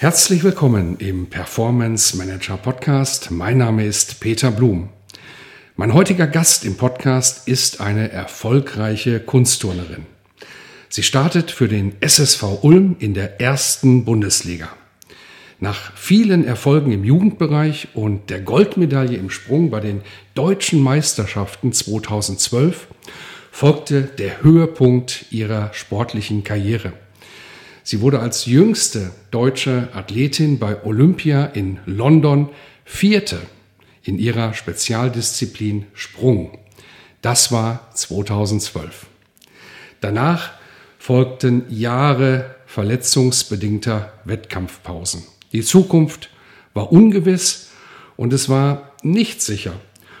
Herzlich willkommen im Performance Manager Podcast. Mein Name ist Peter Blum. Mein heutiger Gast im Podcast ist eine erfolgreiche Kunstturnerin. Sie startet für den SSV Ulm in der ersten Bundesliga. Nach vielen Erfolgen im Jugendbereich und der Goldmedaille im Sprung bei den deutschen Meisterschaften 2012 folgte der Höhepunkt ihrer sportlichen Karriere. Sie wurde als jüngste deutsche Athletin bei Olympia in London Vierte in ihrer Spezialdisziplin Sprung. Das war 2012. Danach folgten Jahre verletzungsbedingter Wettkampfpausen. Die Zukunft war ungewiss und es war nicht sicher,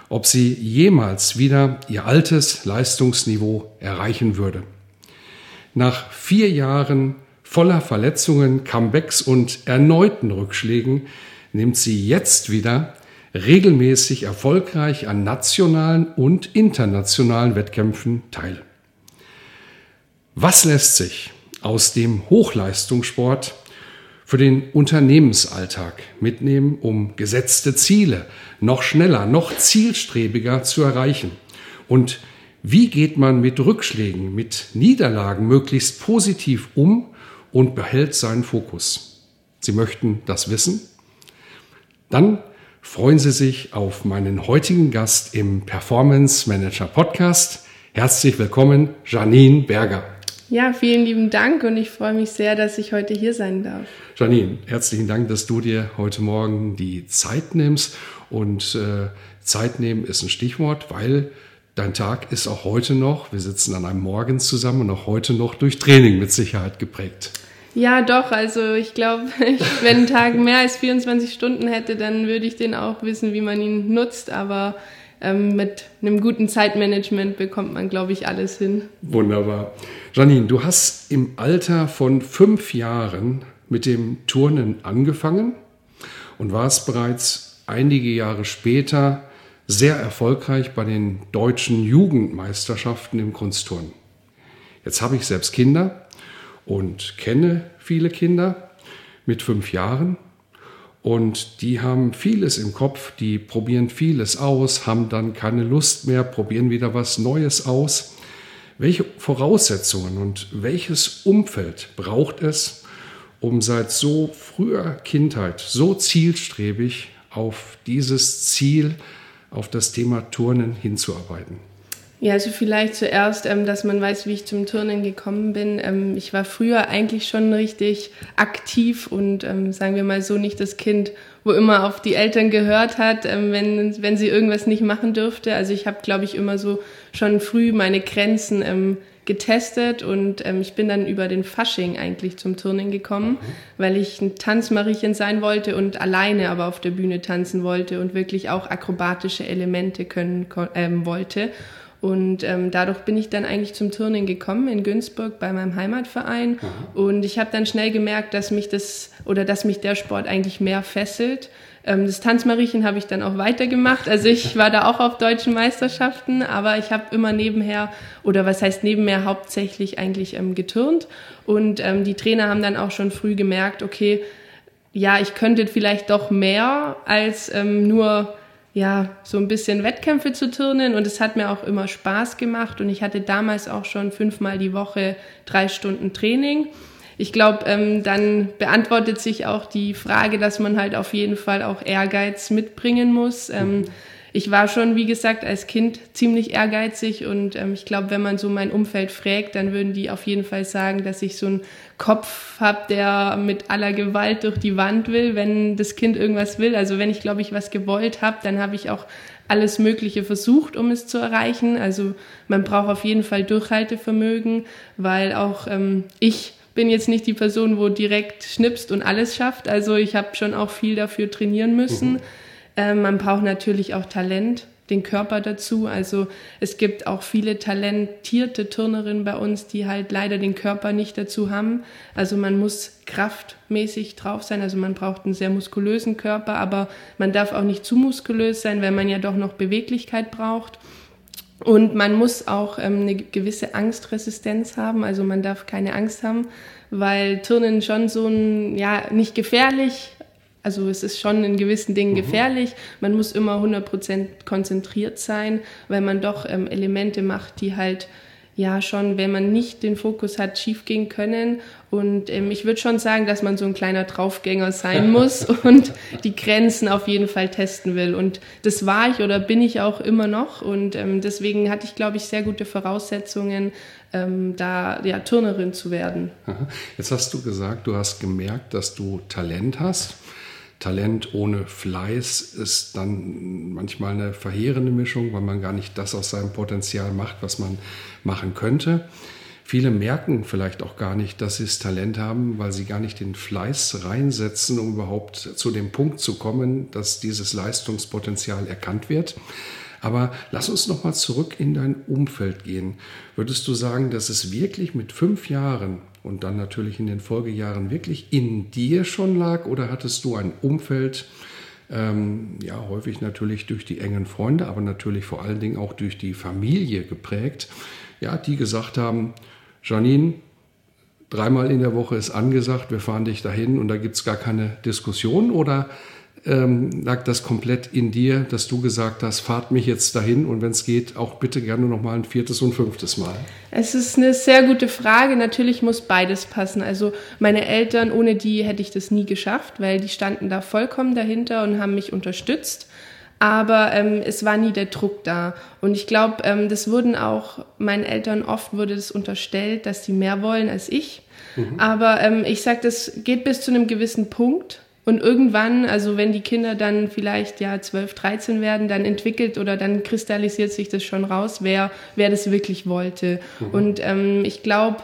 ob sie jemals wieder ihr altes Leistungsniveau erreichen würde. Nach vier Jahren Voller Verletzungen, Comebacks und erneuten Rückschlägen nimmt sie jetzt wieder regelmäßig erfolgreich an nationalen und internationalen Wettkämpfen teil. Was lässt sich aus dem Hochleistungssport für den Unternehmensalltag mitnehmen, um gesetzte Ziele noch schneller, noch zielstrebiger zu erreichen? Und wie geht man mit Rückschlägen, mit Niederlagen möglichst positiv um und behält seinen Fokus. Sie möchten das wissen? Dann freuen Sie sich auf meinen heutigen Gast im Performance Manager Podcast. Herzlich willkommen, Janine Berger. Ja, vielen lieben Dank und ich freue mich sehr, dass ich heute hier sein darf. Janine, herzlichen Dank, dass du dir heute Morgen die Zeit nimmst. Und äh, Zeit nehmen ist ein Stichwort, weil dein Tag ist auch heute noch, wir sitzen an einem Morgen zusammen und auch heute noch durch Training mit Sicherheit geprägt. Ja, doch. Also ich glaube, wenn ein Tag mehr als 24 Stunden hätte, dann würde ich den auch wissen, wie man ihn nutzt. Aber ähm, mit einem guten Zeitmanagement bekommt man, glaube ich, alles hin. Wunderbar. Janine, du hast im Alter von fünf Jahren mit dem Turnen angefangen und warst bereits einige Jahre später sehr erfolgreich bei den deutschen Jugendmeisterschaften im Kunstturnen. Jetzt habe ich selbst Kinder und kenne viele Kinder mit fünf Jahren. Und die haben vieles im Kopf, die probieren vieles aus, haben dann keine Lust mehr, probieren wieder was Neues aus. Welche Voraussetzungen und welches Umfeld braucht es, um seit so früher Kindheit so zielstrebig auf dieses Ziel auf das Thema Turnen hinzuarbeiten? Ja, also vielleicht zuerst, ähm, dass man weiß, wie ich zum Turnen gekommen bin. Ähm, ich war früher eigentlich schon richtig aktiv und ähm, sagen wir mal so nicht das Kind, wo immer auf die Eltern gehört hat, ähm, wenn, wenn sie irgendwas nicht machen dürfte. Also ich habe, glaube ich, immer so schon früh meine Grenzen ähm, getestet und ähm, ich bin dann über den Fasching eigentlich zum Turnen gekommen, mhm. weil ich ein Tanzmariechen sein wollte und alleine aber auf der Bühne tanzen wollte und wirklich auch akrobatische Elemente können ähm, wollte. Und ähm, dadurch bin ich dann eigentlich zum Turnen gekommen in Günzburg bei meinem Heimatverein. Mhm. Und ich habe dann schnell gemerkt, dass mich das oder dass mich der Sport eigentlich mehr fesselt. Ähm, das Tanzmariechen habe ich dann auch weitergemacht. Also ich war da auch auf deutschen Meisterschaften, aber ich habe immer nebenher oder was heißt nebenher hauptsächlich eigentlich ähm, geturnt. Und ähm, die Trainer haben dann auch schon früh gemerkt, okay, ja, ich könnte vielleicht doch mehr als ähm, nur ja, so ein bisschen Wettkämpfe zu turnen und es hat mir auch immer Spaß gemacht und ich hatte damals auch schon fünfmal die Woche drei Stunden Training. Ich glaube, ähm, dann beantwortet sich auch die Frage, dass man halt auf jeden Fall auch Ehrgeiz mitbringen muss. Ähm, ich war schon, wie gesagt, als Kind ziemlich ehrgeizig und ähm, ich glaube, wenn man so mein Umfeld fragt, dann würden die auf jeden Fall sagen, dass ich so einen Kopf habe, der mit aller Gewalt durch die Wand will, wenn das Kind irgendwas will. Also wenn ich, glaube ich, was gewollt habe, dann habe ich auch alles Mögliche versucht, um es zu erreichen. Also man braucht auf jeden Fall Durchhaltevermögen, weil auch ähm, ich bin jetzt nicht die Person, wo direkt schnipst und alles schafft. Also ich habe schon auch viel dafür trainieren müssen. Mhm. Ähm, man braucht natürlich auch Talent, den Körper dazu. Also es gibt auch viele talentierte Turnerinnen bei uns, die halt leider den Körper nicht dazu haben. Also man muss kraftmäßig drauf sein. Also man braucht einen sehr muskulösen Körper, aber man darf auch nicht zu muskulös sein, weil man ja doch noch Beweglichkeit braucht. Und man muss auch ähm, eine gewisse Angstresistenz haben. Also man darf keine Angst haben, weil Turnen schon so ein, ja, nicht gefährlich, also es ist schon in gewissen Dingen mhm. gefährlich. Man muss immer 100% konzentriert sein, weil man doch ähm, Elemente macht, die halt ja schon, wenn man nicht den Fokus hat, schiefgehen können. Und ähm, ich würde schon sagen, dass man so ein kleiner Draufgänger sein muss und die Grenzen auf jeden Fall testen will. Und das war ich oder bin ich auch immer noch. Und ähm, deswegen hatte ich, glaube ich, sehr gute Voraussetzungen, ähm, da ja, Turnerin zu werden. Jetzt hast du gesagt, du hast gemerkt, dass du Talent hast. Talent ohne Fleiß ist dann manchmal eine verheerende Mischung, weil man gar nicht das aus seinem Potenzial macht, was man machen könnte. Viele merken vielleicht auch gar nicht, dass sie das Talent haben, weil sie gar nicht den Fleiß reinsetzen, um überhaupt zu dem Punkt zu kommen, dass dieses Leistungspotenzial erkannt wird. Aber lass uns noch mal zurück in dein Umfeld gehen. Würdest du sagen, dass es wirklich mit fünf Jahren und dann natürlich in den Folgejahren wirklich in dir schon lag oder hattest du ein Umfeld, ähm, ja, häufig natürlich durch die engen Freunde, aber natürlich vor allen Dingen auch durch die Familie geprägt, ja, die gesagt haben, Janine, dreimal in der Woche ist angesagt, wir fahren dich dahin und da gibt es gar keine Diskussion oder ähm, lag das komplett in dir, dass du gesagt hast, fahrt mich jetzt dahin und wenn es geht, auch bitte gerne noch mal ein viertes und fünftes Mal? Es ist eine sehr gute Frage. Natürlich muss beides passen. Also meine Eltern, ohne die hätte ich das nie geschafft, weil die standen da vollkommen dahinter und haben mich unterstützt. Aber ähm, es war nie der Druck da. Und ich glaube, ähm, das wurden auch meinen Eltern oft wurde das unterstellt, dass sie mehr wollen als ich. Mhm. Aber ähm, ich sage, das geht bis zu einem gewissen Punkt. Und irgendwann, also wenn die Kinder dann vielleicht ja 12, 13 werden, dann entwickelt oder dann kristallisiert sich das schon raus, wer, wer das wirklich wollte. Mhm. Und ähm, ich glaube,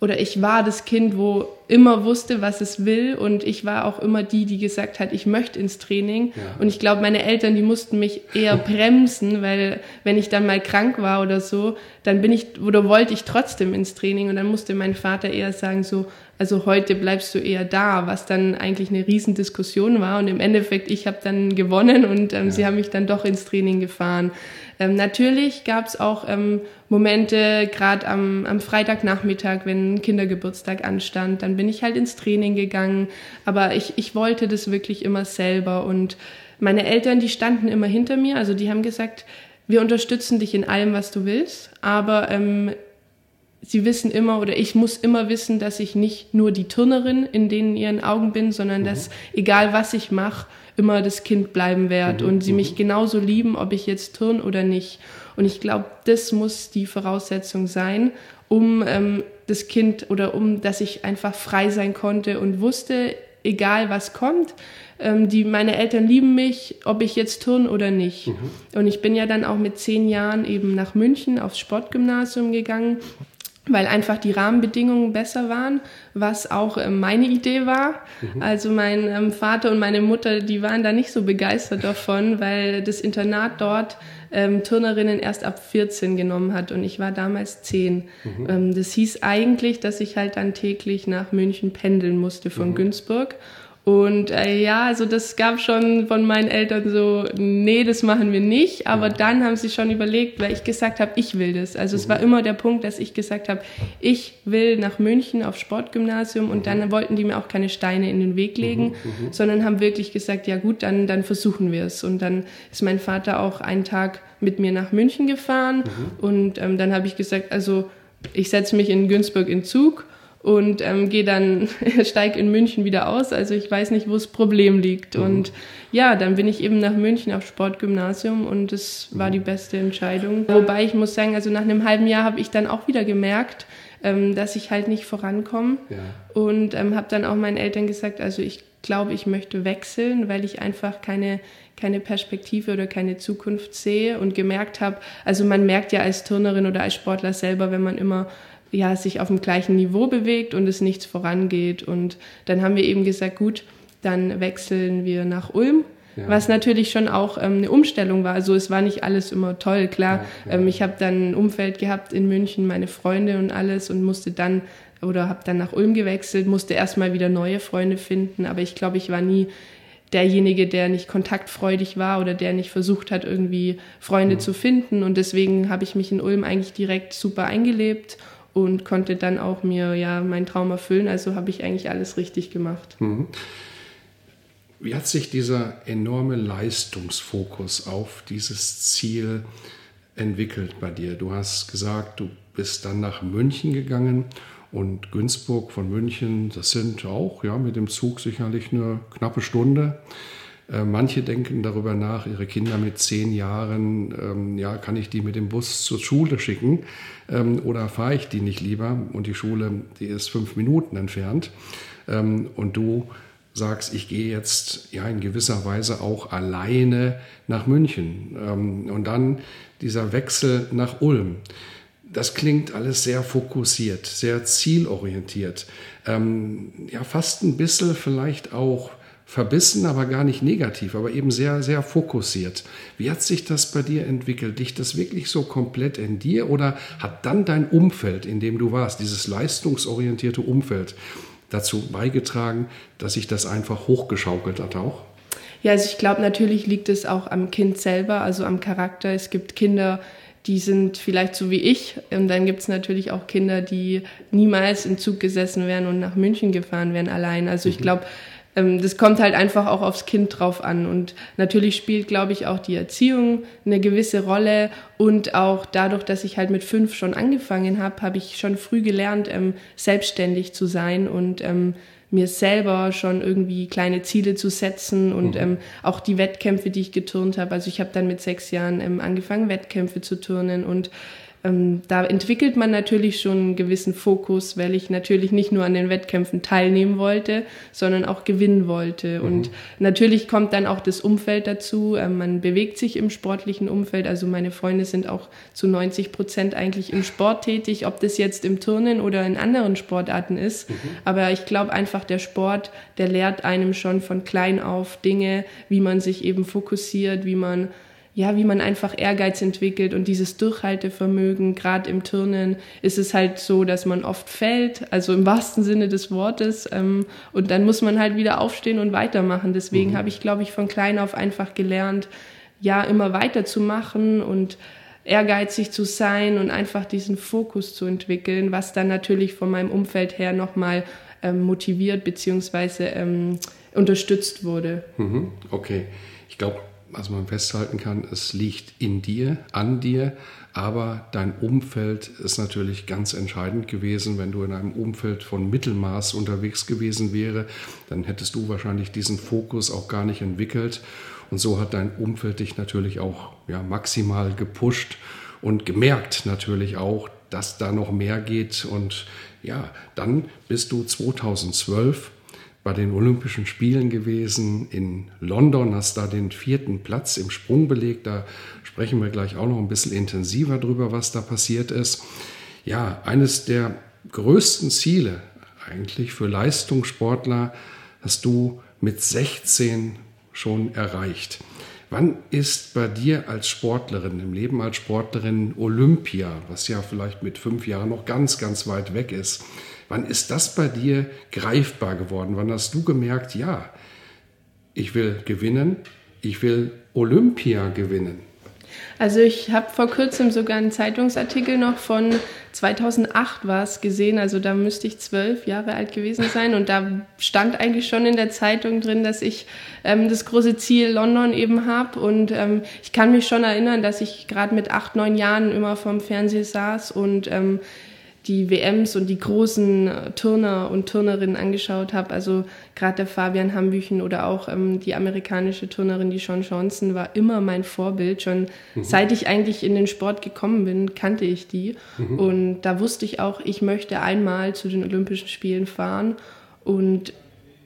oder ich war das Kind, wo immer wusste, was es will und ich war auch immer die, die gesagt hat, ich möchte ins Training. Ja. Und ich glaube, meine Eltern, die mussten mich eher bremsen, weil wenn ich dann mal krank war oder so, dann bin ich oder wollte ich trotzdem ins Training und dann musste mein Vater eher sagen so, also heute bleibst du eher da, was dann eigentlich eine Riesendiskussion war und im Endeffekt ich habe dann gewonnen und ähm, ja. sie haben mich dann doch ins Training gefahren. Ähm, natürlich gab es auch ähm, Momente, gerade am, am Freitagnachmittag, wenn ein Kindergeburtstag anstand, dann bin ich halt ins Training gegangen. Aber ich, ich wollte das wirklich immer selber. Und meine Eltern, die standen immer hinter mir. Also die haben gesagt, wir unterstützen dich in allem, was du willst. Aber ähm, sie wissen immer oder ich muss immer wissen, dass ich nicht nur die Turnerin in denen ihren Augen bin, sondern mhm. dass egal was ich mache, immer das Kind bleiben werde mhm. und sie mich mhm. genauso lieben, ob ich jetzt turn oder nicht. Und ich glaube, das muss die Voraussetzung sein, um ähm, das Kind oder um, dass ich einfach frei sein konnte und wusste, egal was kommt, ähm, die, meine Eltern lieben mich, ob ich jetzt turn oder nicht. Mhm. Und ich bin ja dann auch mit zehn Jahren eben nach München aufs Sportgymnasium gegangen weil einfach die Rahmenbedingungen besser waren, was auch äh, meine Idee war. Mhm. Also mein ähm, Vater und meine Mutter, die waren da nicht so begeistert davon, weil das Internat dort ähm, Turnerinnen erst ab 14 genommen hat und ich war damals 10. Mhm. Ähm, das hieß eigentlich, dass ich halt dann täglich nach München pendeln musste von mhm. Günzburg und äh, ja, also das gab schon von meinen Eltern so, nee, das machen wir nicht. Aber ja. dann haben sie schon überlegt, weil ich gesagt habe, ich will das. Also mhm. es war immer der Punkt, dass ich gesagt habe, ich will nach München auf Sportgymnasium. Und mhm. dann wollten die mir auch keine Steine in den Weg legen, mhm. mhm. sondern haben wirklich gesagt, ja gut, dann, dann versuchen wir es. Und dann ist mein Vater auch einen Tag mit mir nach München gefahren. Mhm. Und ähm, dann habe ich gesagt, also ich setze mich in Günzburg in Zug und ähm, gehe dann, steig in München wieder aus. Also ich weiß nicht, wo das Problem liegt. Mhm. Und ja, dann bin ich eben nach München auf Sportgymnasium und es war mhm. die beste Entscheidung. Wobei ich muss sagen, also nach einem halben Jahr habe ich dann auch wieder gemerkt, ähm, dass ich halt nicht vorankomme. Ja. Und ähm, habe dann auch meinen Eltern gesagt, also ich glaube, ich möchte wechseln, weil ich einfach keine, keine Perspektive oder keine Zukunft sehe und gemerkt habe, also man merkt ja als Turnerin oder als Sportler selber, wenn man immer ja, sich auf dem gleichen Niveau bewegt und es nichts vorangeht. Und dann haben wir eben gesagt, gut, dann wechseln wir nach Ulm. Ja. Was natürlich schon auch ähm, eine Umstellung war. Also es war nicht alles immer toll, klar. Ja. Ähm, ich habe dann ein Umfeld gehabt in München, meine Freunde und alles und musste dann oder habe dann nach Ulm gewechselt, musste erstmal wieder neue Freunde finden. Aber ich glaube, ich war nie derjenige, der nicht kontaktfreudig war oder der nicht versucht hat, irgendwie Freunde mhm. zu finden. Und deswegen habe ich mich in Ulm eigentlich direkt super eingelebt und konnte dann auch mir ja meinen Traum erfüllen. Also habe ich eigentlich alles richtig gemacht. Mhm. Wie hat sich dieser enorme Leistungsfokus auf dieses Ziel entwickelt bei dir? Du hast gesagt, du bist dann nach München gegangen und Günzburg von München, das sind auch ja mit dem Zug sicherlich eine knappe Stunde. Äh, manche denken darüber nach, ihre Kinder mit zehn Jahren, ähm, ja, kann ich die mit dem Bus zur Schule schicken ähm, oder fahre ich die nicht lieber? Und die Schule, die ist fünf Minuten entfernt. Ähm, und du sagst, ich gehe jetzt ja in gewisser Weise auch alleine nach München. Ähm, und dann dieser Wechsel nach Ulm. Das klingt alles sehr fokussiert, sehr zielorientiert. Ähm, ja, fast ein bisschen vielleicht auch verbissen, aber gar nicht negativ, aber eben sehr, sehr fokussiert. Wie hat sich das bei dir entwickelt? Liegt das wirklich so komplett in dir oder hat dann dein Umfeld, in dem du warst, dieses leistungsorientierte Umfeld, dazu beigetragen, dass sich das einfach hochgeschaukelt hat auch? Ja, also ich glaube, natürlich liegt es auch am Kind selber, also am Charakter. Es gibt Kinder, die sind vielleicht so wie ich. Und dann gibt es natürlich auch Kinder, die niemals im Zug gesessen wären und nach München gefahren wären allein. Also ich mhm. glaube, das kommt halt einfach auch aufs Kind drauf an. Und natürlich spielt, glaube ich, auch die Erziehung eine gewisse Rolle. Und auch dadurch, dass ich halt mit fünf schon angefangen habe, habe ich schon früh gelernt, ähm, selbstständig zu sein und ähm, mir selber schon irgendwie kleine Ziele zu setzen und mhm. ähm, auch die Wettkämpfe, die ich geturnt habe. Also ich habe dann mit sechs Jahren ähm, angefangen, Wettkämpfe zu turnen und ähm, da entwickelt man natürlich schon einen gewissen Fokus, weil ich natürlich nicht nur an den Wettkämpfen teilnehmen wollte, sondern auch gewinnen wollte. Mhm. Und natürlich kommt dann auch das Umfeld dazu. Ähm, man bewegt sich im sportlichen Umfeld. Also meine Freunde sind auch zu 90 Prozent eigentlich im Sport tätig, ob das jetzt im Turnen oder in anderen Sportarten ist. Mhm. Aber ich glaube einfach, der Sport, der lehrt einem schon von klein auf Dinge, wie man sich eben fokussiert, wie man ja, wie man einfach Ehrgeiz entwickelt und dieses Durchhaltevermögen. Gerade im Turnen ist es halt so, dass man oft fällt, also im wahrsten Sinne des Wortes. Ähm, und dann muss man halt wieder aufstehen und weitermachen. Deswegen mhm. habe ich, glaube ich, von klein auf einfach gelernt, ja, immer weiterzumachen und ehrgeizig zu sein und einfach diesen Fokus zu entwickeln, was dann natürlich von meinem Umfeld her nochmal ähm, motiviert bzw. Ähm, unterstützt wurde. Mhm. Okay. Ich glaube, was man festhalten kann, es liegt in dir, an dir, aber dein Umfeld ist natürlich ganz entscheidend gewesen. Wenn du in einem Umfeld von Mittelmaß unterwegs gewesen wäre, dann hättest du wahrscheinlich diesen Fokus auch gar nicht entwickelt. Und so hat dein Umfeld dich natürlich auch ja, maximal gepusht und gemerkt natürlich auch, dass da noch mehr geht. Und ja, dann bist du 2012 bei den Olympischen Spielen gewesen in London, hast da den vierten Platz im Sprung belegt. Da sprechen wir gleich auch noch ein bisschen intensiver drüber, was da passiert ist. Ja, eines der größten Ziele eigentlich für Leistungssportler hast du mit 16 schon erreicht. Wann ist bei dir als Sportlerin, im Leben als Sportlerin Olympia, was ja vielleicht mit fünf Jahren noch ganz, ganz weit weg ist, Wann ist das bei dir greifbar geworden? Wann hast du gemerkt, ja, ich will gewinnen, ich will Olympia gewinnen? Also ich habe vor kurzem sogar einen Zeitungsartikel noch von 2008 war es gesehen, also da müsste ich zwölf Jahre alt gewesen sein und da stand eigentlich schon in der Zeitung drin, dass ich ähm, das große Ziel London eben habe und ähm, ich kann mich schon erinnern, dass ich gerade mit acht, neun Jahren immer vorm Fernseher saß und ähm, die WMs und die großen äh, Turner und Turnerinnen angeschaut habe. Also gerade der Fabian Hambüchen oder auch ähm, die amerikanische Turnerin, die Sean Johnson, war immer mein Vorbild. Schon mhm. seit ich eigentlich in den Sport gekommen bin, kannte ich die. Mhm. Und da wusste ich auch, ich möchte einmal zu den Olympischen Spielen fahren. Und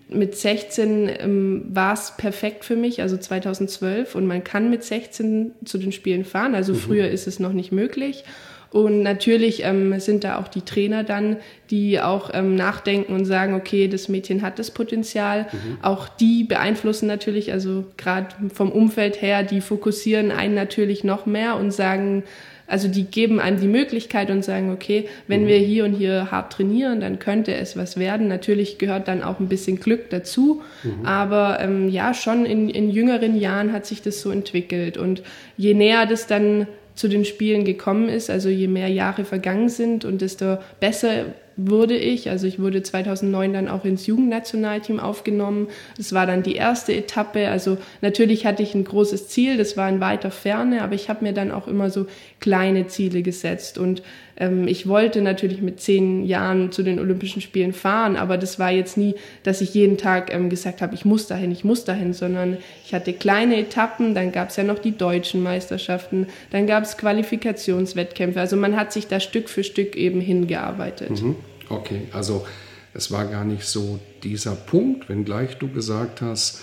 mit 16 ähm, war es perfekt für mich, also 2012. Und man kann mit 16 zu den Spielen fahren. Also mhm. früher ist es noch nicht möglich. Und natürlich ähm, sind da auch die Trainer dann, die auch ähm, nachdenken und sagen, okay, das Mädchen hat das Potenzial. Mhm. Auch die beeinflussen natürlich, also gerade vom Umfeld her, die fokussieren einen natürlich noch mehr und sagen, also die geben einem die Möglichkeit und sagen, okay, wenn mhm. wir hier und hier hart trainieren, dann könnte es was werden. Natürlich gehört dann auch ein bisschen Glück dazu, mhm. aber ähm, ja, schon in, in jüngeren Jahren hat sich das so entwickelt. Und je näher das dann zu den Spielen gekommen ist. Also je mehr Jahre vergangen sind und desto besser wurde ich. Also ich wurde 2009 dann auch ins Jugendnationalteam aufgenommen. Das war dann die erste Etappe. Also natürlich hatte ich ein großes Ziel, das war in weiter Ferne, aber ich habe mir dann auch immer so kleine Ziele gesetzt. Und ähm, ich wollte natürlich mit zehn Jahren zu den Olympischen Spielen fahren, aber das war jetzt nie, dass ich jeden Tag ähm, gesagt habe, ich muss dahin, ich muss dahin, sondern ich hatte kleine Etappen, dann gab es ja noch die deutschen Meisterschaften, dann gab es Qualifikationswettkämpfe. Also man hat sich da Stück für Stück eben hingearbeitet. Mhm. Okay, also es war gar nicht so dieser Punkt, wenngleich du gesagt hast,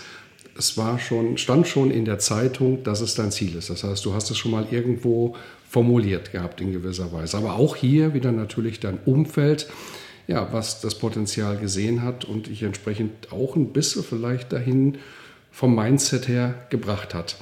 es war schon, stand schon in der Zeitung, dass es dein Ziel ist. Das heißt, du hast es schon mal irgendwo formuliert gehabt in gewisser Weise. Aber auch hier wieder natürlich dein Umfeld, ja, was das Potenzial gesehen hat und dich entsprechend auch ein bisschen vielleicht dahin vom Mindset her gebracht hat.